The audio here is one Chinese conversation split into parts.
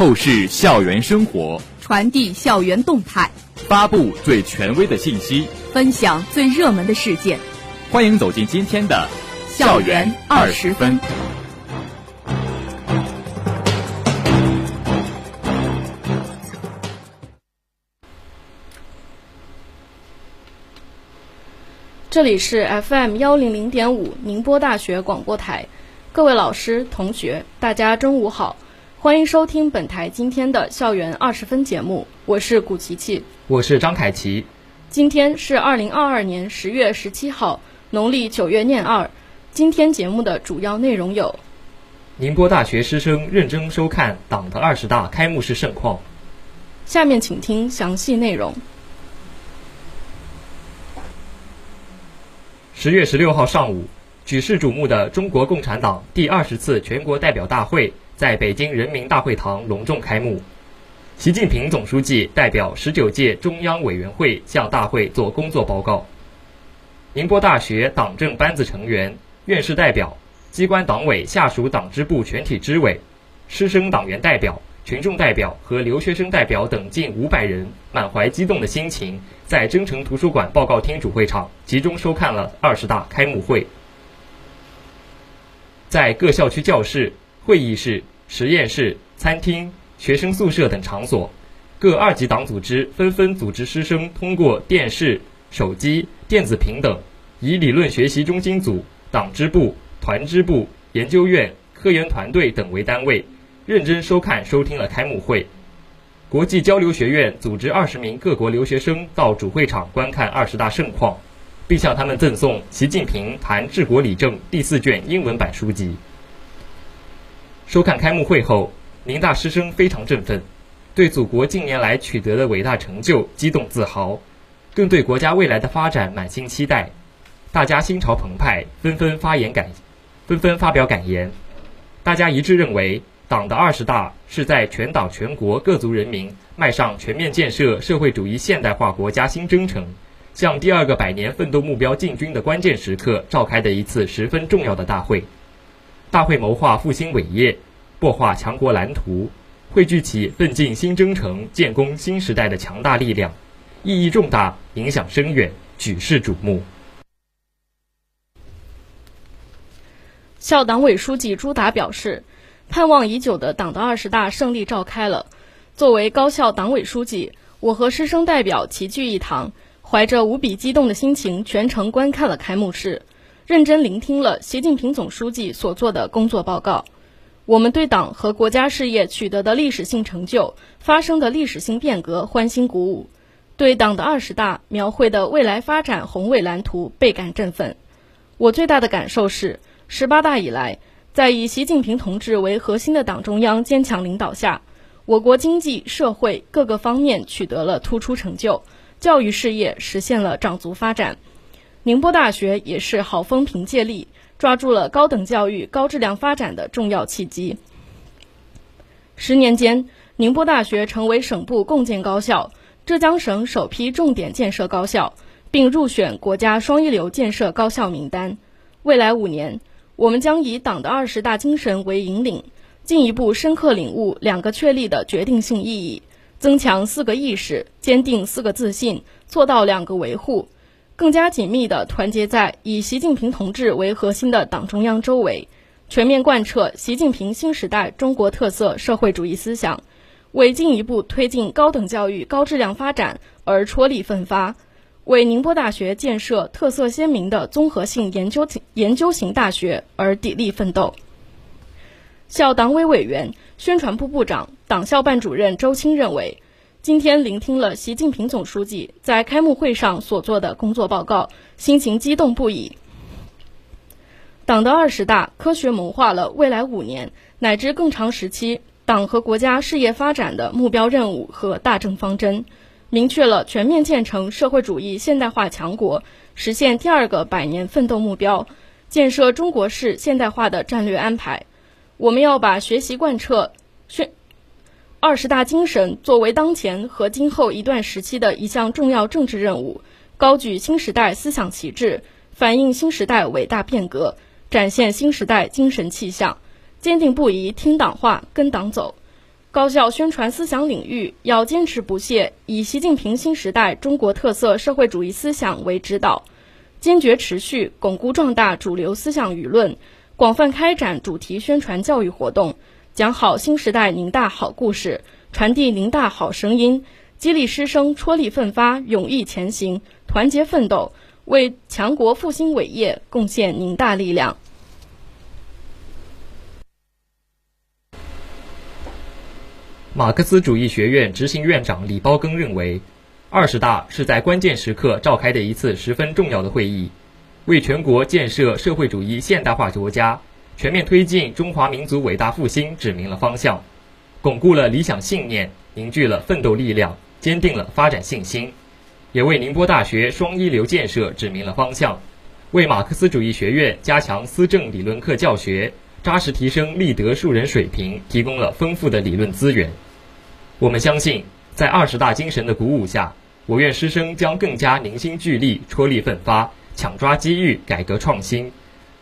透视校园生活，传递校园动态，发布最权威的信息，分享最热门的事件。欢迎走进今天的《校园二十分》。这里是 FM 幺零零点五宁波大学广播台，各位老师、同学，大家中午好，欢迎收听本台今天的校园二十分节目，我是古琪琪，我是张凯琪。今天是二零二二年十月十七号，农历九月廿二。今天节目的主要内容有：宁波大学师生认真收看党的二十大开幕式盛况。下面请听详细内容。十月十六号上午，举世瞩目的中国共产党第二十次全国代表大会在北京人民大会堂隆重开幕。习近平总书记代表十九届中央委员会向大会作工作报告。宁波大学党政班子成员、院士代表、机关党委下属党支部全体支委、师生党员代表。群众代表和留学生代表等近五百人，满怀激动的心情，在征程图书馆报告厅主会场集中收看了二十大开幕会。在各校区教室、会议室、实验室、餐厅、学生宿舍等场所，各二级党组织纷纷组织师生通过电视、手机、电子屏等，以理论学习中心组、党支部、团支部、研究院、科研团队等为单位。认真收看、收听了开幕会。国际交流学院组织二十名各国留学生到主会场观看二十大盛况，并向他们赠送《习近平谈治国理政》第四卷英文版书籍。收看开幕会后，宁大师生非常振奋，对祖国近年来取得的伟大成就激动自豪，更对国家未来的发展满心期待。大家心潮澎湃，纷纷发言感，纷纷发表感言。大家一致认为。党的二十大是在全党全国各族人民迈上全面建设社会主义现代化国家新征程，向第二个百年奋斗目标进军的关键时刻召开的一次十分重要的大会。大会谋划复兴伟业，擘画强国蓝图，汇聚起奋进新征程、建功新时代的强大力量，意义重大，影响深远，举世瞩目。校党委书记朱达表示。盼望已久的党的二十大胜利召开了。作为高校党委书记，我和师生代表齐聚一堂，怀着无比激动的心情，全程观看了开幕式，认真聆听了习近平总书记所做的工作报告。我们对党和国家事业取得的历史性成就、发生的历史性变革欢欣鼓舞，对党的二十大描绘的未来发展宏伟蓝图倍感振奋。我最大的感受是，十八大以来。在以习近平同志为核心的党中央坚强领导下，我国经济社会各个方面取得了突出成就，教育事业实现了长足发展。宁波大学也是好风凭借力，抓住了高等教育高质量发展的重要契机。十年间，宁波大学成为省部共建高校、浙江省首批重点建设高校，并入选国家双一流建设高校名单。未来五年。我们将以党的二十大精神为引领，进一步深刻领悟两个确立的决定性意义，增强四个意识，坚定四个自信，做到两个维护，更加紧密地团结在以习近平同志为核心的党中央周围，全面贯彻习近平新时代中国特色社会主义思想，为进一步推进高等教育高质量发展而踔厉奋发。为宁波大学建设特色鲜明的综合性研究研究型大学而砥砺奋斗。校党委委员、宣传部部长、党校办主任周青认为，今天聆听了习近平总书记在开幕会上所做的工作报告，心情激动不已。党的二十大科学谋划了未来五年乃至更长时期党和国家事业发展的目标任务和大政方针。明确了全面建成社会主义现代化强国、实现第二个百年奋斗目标、建设中国式现代化的战略安排。我们要把学习贯彻宣二十大精神作为当前和今后一段时期的一项重要政治任务，高举新时代思想旗帜，反映新时代伟大变革，展现新时代精神气象，坚定不移听党话、跟党走。高校宣传思想领域要坚持不懈，以习近平新时代中国特色社会主义思想为指导，坚决持续巩固壮大主流思想舆论，广泛开展主题宣传教育活动，讲好新时代宁大好故事，传递宁大好声音，激励师生踔厉奋发、勇毅前行、团结奋斗，为强国复兴伟业贡献宁大力量。马克思主义学院执行院长李包庚认为，二十大是在关键时刻召开的一次十分重要的会议，为全国建设社会主义现代化国家、全面推进中华民族伟大复兴指明了方向，巩固了理想信念，凝聚了奋斗力量，坚定了发展信心，也为宁波大学双一流建设指明了方向，为马克思主义学院加强思政理论课教学。扎实提升立德树人水平，提供了丰富的理论资源。我们相信，在二十大精神的鼓舞下，我院师生将更加凝心聚力、踔厉奋发，抢抓机遇，改革创新，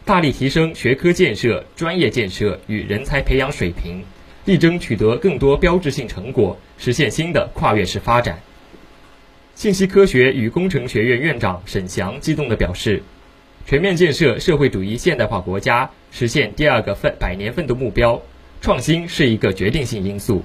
大力提升学科建设、专业建设与人才培养水平，力争取得更多标志性成果，实现新的跨越式发展。信息科学与工程学院院长沈翔激动地表示。全面建设社会主义现代化国家，实现第二个奋百年奋斗目标，创新是一个决定性因素。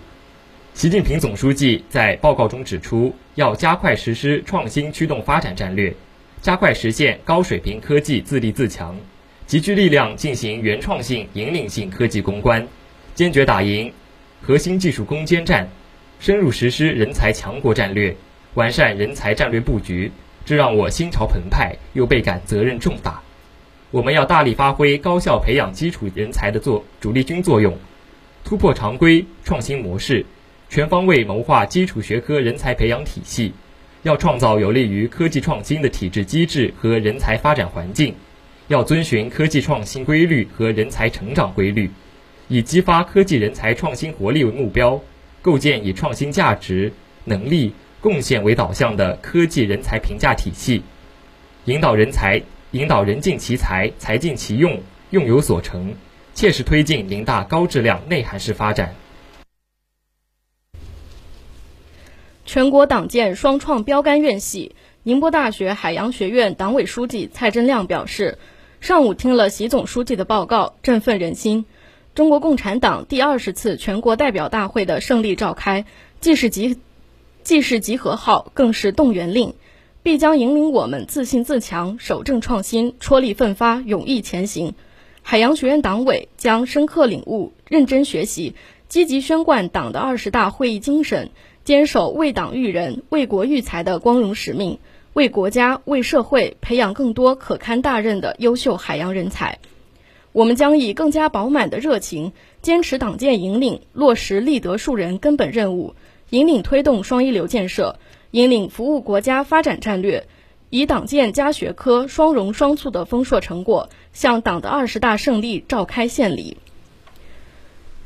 习近平总书记在报告中指出，要加快实施创新驱动发展战略，加快实现高水平科技自立自强，集聚力量进行原创性引领性科技攻关，坚决打赢核心技术攻坚战，深入实施人才强国战略，完善人才战略布局。这让我心潮澎湃，又倍感责任重大。我们要大力发挥高校培养基础人才的作主力军作用，突破常规创新模式，全方位谋划基础学科人才培养体系。要创造有利于科技创新的体制机制和人才发展环境，要遵循科技创新规律和人才成长规律，以激发科技人才创新活力为目标，构建以创新价值能力。贡献为导向的科技人才评价体系，引导人才，引导人尽其才，才尽其用，用有所成，切实推进宁大高质量内涵式发展。全国党建双创标杆院系，宁波大学海洋学院党委书记蔡振亮表示，上午听了习总书记的报告，振奋人心。中国共产党第二十次全国代表大会的胜利召开，既是集。既是集合号，更是动员令，必将引领我们自信自强、守正创新、踔厉奋发、勇毅前行。海洋学院党委将深刻领悟、认真学习，积极宣贯党的二十大会议精神，坚守为党育人、为国育才的光荣使命，为国家、为社会培养更多可堪大任的优秀海洋人才。我们将以更加饱满的热情，坚持党建引领，落实立德树人根本任务。引领推动双一流建设，引领服务国家发展战略，以党建加学科双融双促的丰硕成果，向党的二十大胜利召开献礼。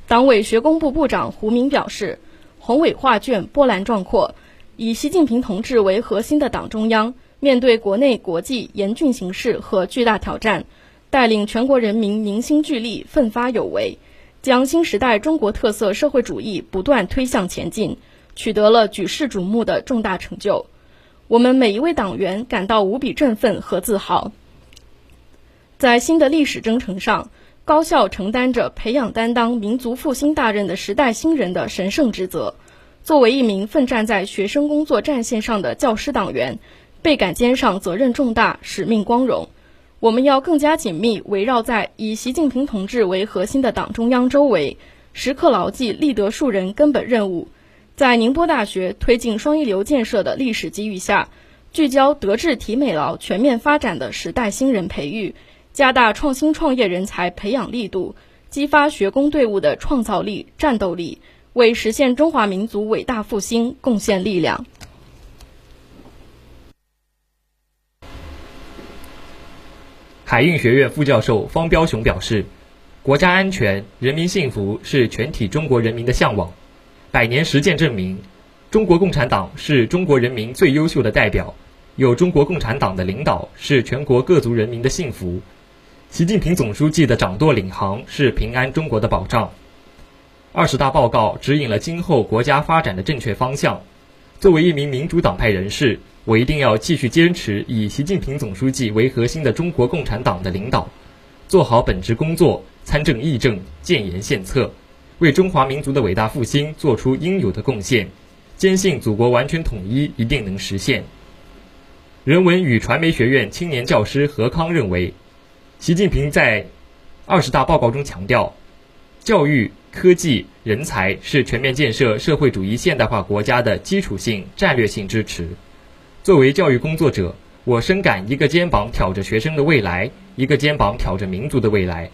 党委学工部部长胡明表示，宏伟画卷波澜壮阔，以习近平同志为核心的党中央，面对国内国际严峻形势和巨大挑战，带领全国人民凝心聚力，奋发有为，将新时代中国特色社会主义不断推向前进。取得了举世瞩目的重大成就，我们每一位党员感到无比振奋和自豪。在新的历史征程上，高校承担着培养担当民族复兴大任的时代新人的神圣职责。作为一名奋战在学生工作战线上的教师党员，倍感肩上责任重大、使命光荣。我们要更加紧密围绕在以习近平同志为核心的党中央周围，时刻牢记立德树人根本任务。在宁波大学推进双一流建设的历史机遇下，聚焦德智体美劳全面发展的时代新人培育，加大创新创业人才培养力度，激发学工队伍的创造力、战斗力，为实现中华民族伟大复兴贡献力量。海运学院副教授方彪雄表示：“国家安全、人民幸福是全体中国人民的向往。”百年实践证明，中国共产党是中国人民最优秀的代表。有中国共产党的领导是全国各族人民的幸福。习近平总书记的掌舵领航是平安中国的保障。二十大报告指引了今后国家发展的正确方向。作为一名民主党派人士，我一定要继续坚持以习近平总书记为核心的中国共产党的领导，做好本职工作，参政议政，建言献策，为中华民族的伟大复兴做出应有的贡献。坚信祖国完全统一一定能实现。人文与传媒学院青年教师何康认为，习近平在二十大报告中强调，教育、科技、人才是全面建设社会主义现代化国家的基础性、战略性支持。作为教育工作者，我深感一个肩膀挑着学生的未来，一个肩膀挑着民族的未来。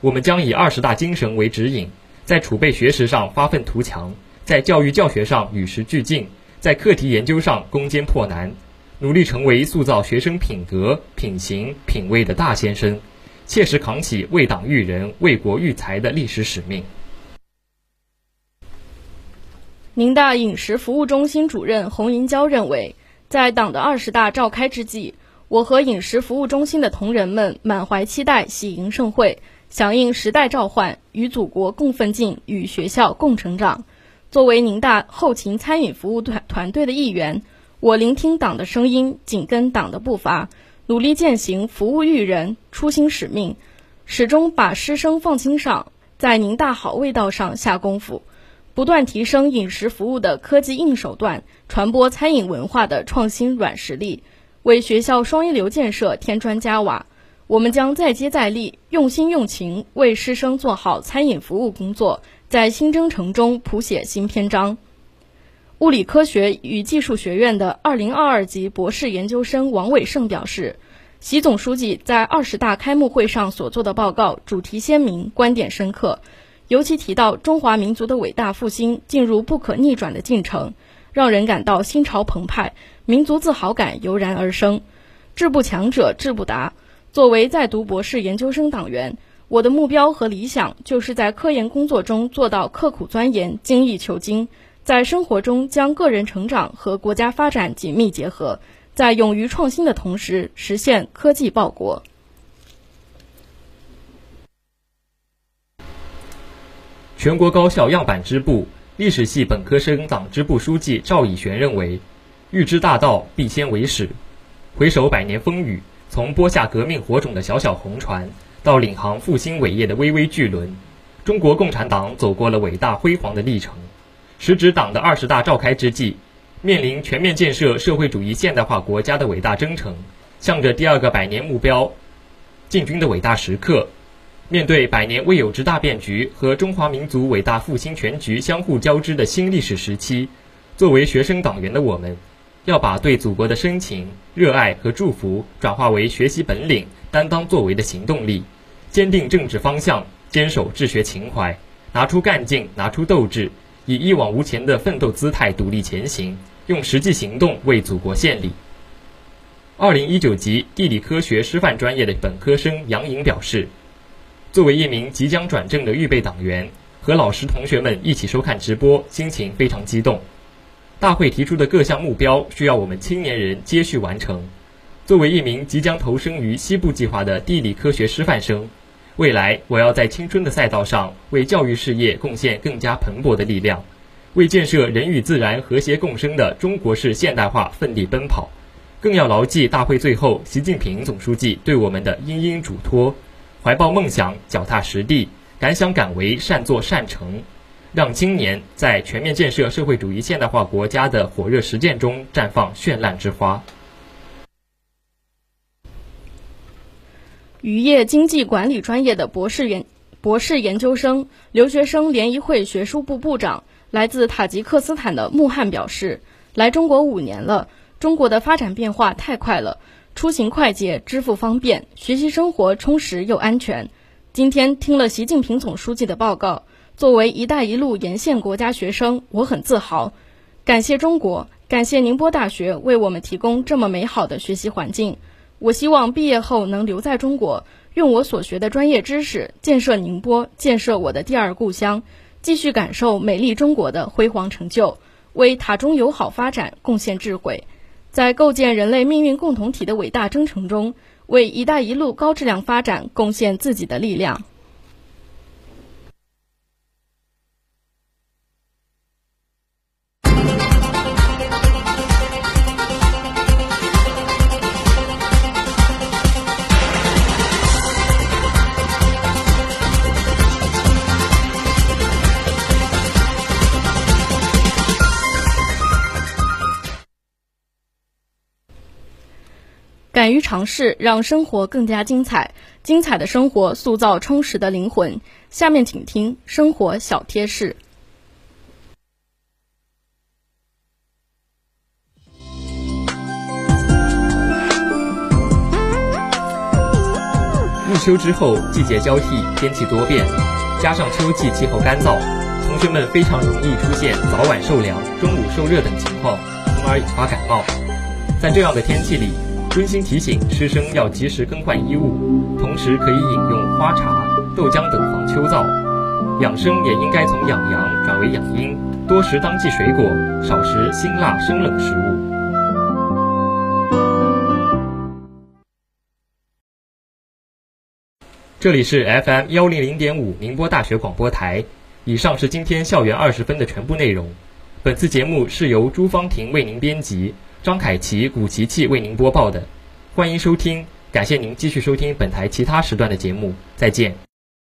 我们将以二十大精神为指引，在储备学识上发愤图强。在教育教学上与时俱进，在课题研究上攻坚破难，努力成为塑造学生品格、品行、品味的大先生，切实扛起为党育人、为国育才的历史使命。宁大饮食服务中心主任洪银娇认为，在党的二十大召开之际，我和饮食服务中心的同仁们满怀期待，喜迎盛会，响应时代召唤，与祖国共奋进，与学校共成长。作为宁大后勤餐饮服务团团队的一员，我聆听党的声音，紧跟党的步伐，努力践行服务育人初心使命，始终把师生放心上，在宁大好味道上下功夫，不断提升饮食服务的科技硬手段，传播餐饮文化的创新软实力，为学校双一流建设添砖加瓦。我们将再接再厉，用心用情，为师生做好餐饮服务工作。在新征程中谱写新篇章。物理科学与技术学院的二零二二级博士研究生王伟胜表示，习总书记在二十大开幕会上所做的报告主题鲜明，观点深刻，尤其提到中华民族的伟大复兴进入不可逆转的进程，让人感到心潮澎湃，民族自豪感油然而生。志不强者志不达。作为在读博士研究生党员。我的目标和理想，就是在科研工作中做到刻苦钻研、精益求精，在生活中将个人成长和国家发展紧密结合，在勇于创新的同时，实现科技报国。全国高校样板支部历史系本科生党支部书记赵以璇认为：“欲知大道，必先为始。回首百年风雨，从播下革命火种的小小红船。”到领航复兴伟业的巍巍巨轮，中国共产党走过了伟大辉煌的历程。时值党的二十大召开之际，面临全面建设社会主义现代化国家的伟大征程，向着第二个百年目标进军的伟大时刻，面对百年未有之大变局和中华民族伟大复兴全局相互交织的新历史时期，作为学生党员的我们，要把对祖国的深情、热爱和祝福转化为学习本领、担当作为的行动力。坚定政治方向，坚守治学情怀，拿出干劲，拿出斗志，以一往无前的奋斗姿态独立前行，用实际行动为祖国献礼。二零一九级地理科学师范专业的本科生杨颖表示：“作为一名即将转正的预备党员，和老师同学们一起收看直播，心情非常激动。大会提出的各项目标需要我们青年人接续完成。作为一名即将投身于西部计划的地理科学师范生。”未来，我要在青春的赛道上为教育事业贡献更加蓬勃的力量，为建设人与自然和谐共生的中国式现代化奋力奔跑。更要牢记大会最后习近平总书记对我们的殷殷嘱托：怀抱梦想，脚踏实地，敢想敢为，善作善成，让青年在全面建设社会主义现代化国家的火热实践中绽放绚烂之花。渔业经济管理专业的博士研博士研究生留学生联谊会学术部部长、来自塔吉克斯坦的穆汉表示：“来中国五年了，中国的发展变化太快了，出行快捷，支付方便，学习生活充实又安全。今天听了习近平总书记的报告，作为‘一带一路’沿线国家学生，我很自豪。感谢中国，感谢宁波大学为我们提供这么美好的学习环境。”我希望毕业后能留在中国，用我所学的专业知识建设宁波，建设我的第二故乡，继续感受美丽中国的辉煌成就，为塔中友好发展贡献智慧，在构建人类命运共同体的伟大征程中，为“一带一路”高质量发展贡献自己的力量。尝试，让生活更加精彩。精彩的生活塑造充实的灵魂。下面请听生活小贴士。入秋之后，季节交替，天气多变，加上秋季气候干燥，同学们非常容易出现早晚受凉、中午受热等情况，从而引发感冒。在这样的天气里，温馨提醒师生要及时更换衣物，同时可以饮用花茶、豆浆等防秋燥。养生也应该从养阳转为养阴，多食当季水果，少食辛辣生冷食物。这里是 FM 幺零零点五宁波大学广播台。以上是今天校园二十分的全部内容。本次节目是由朱芳婷为您编辑，张凯琪、古琪琪为您播报的。欢迎收听，感谢您继续收听本台其他时段的节目。再见。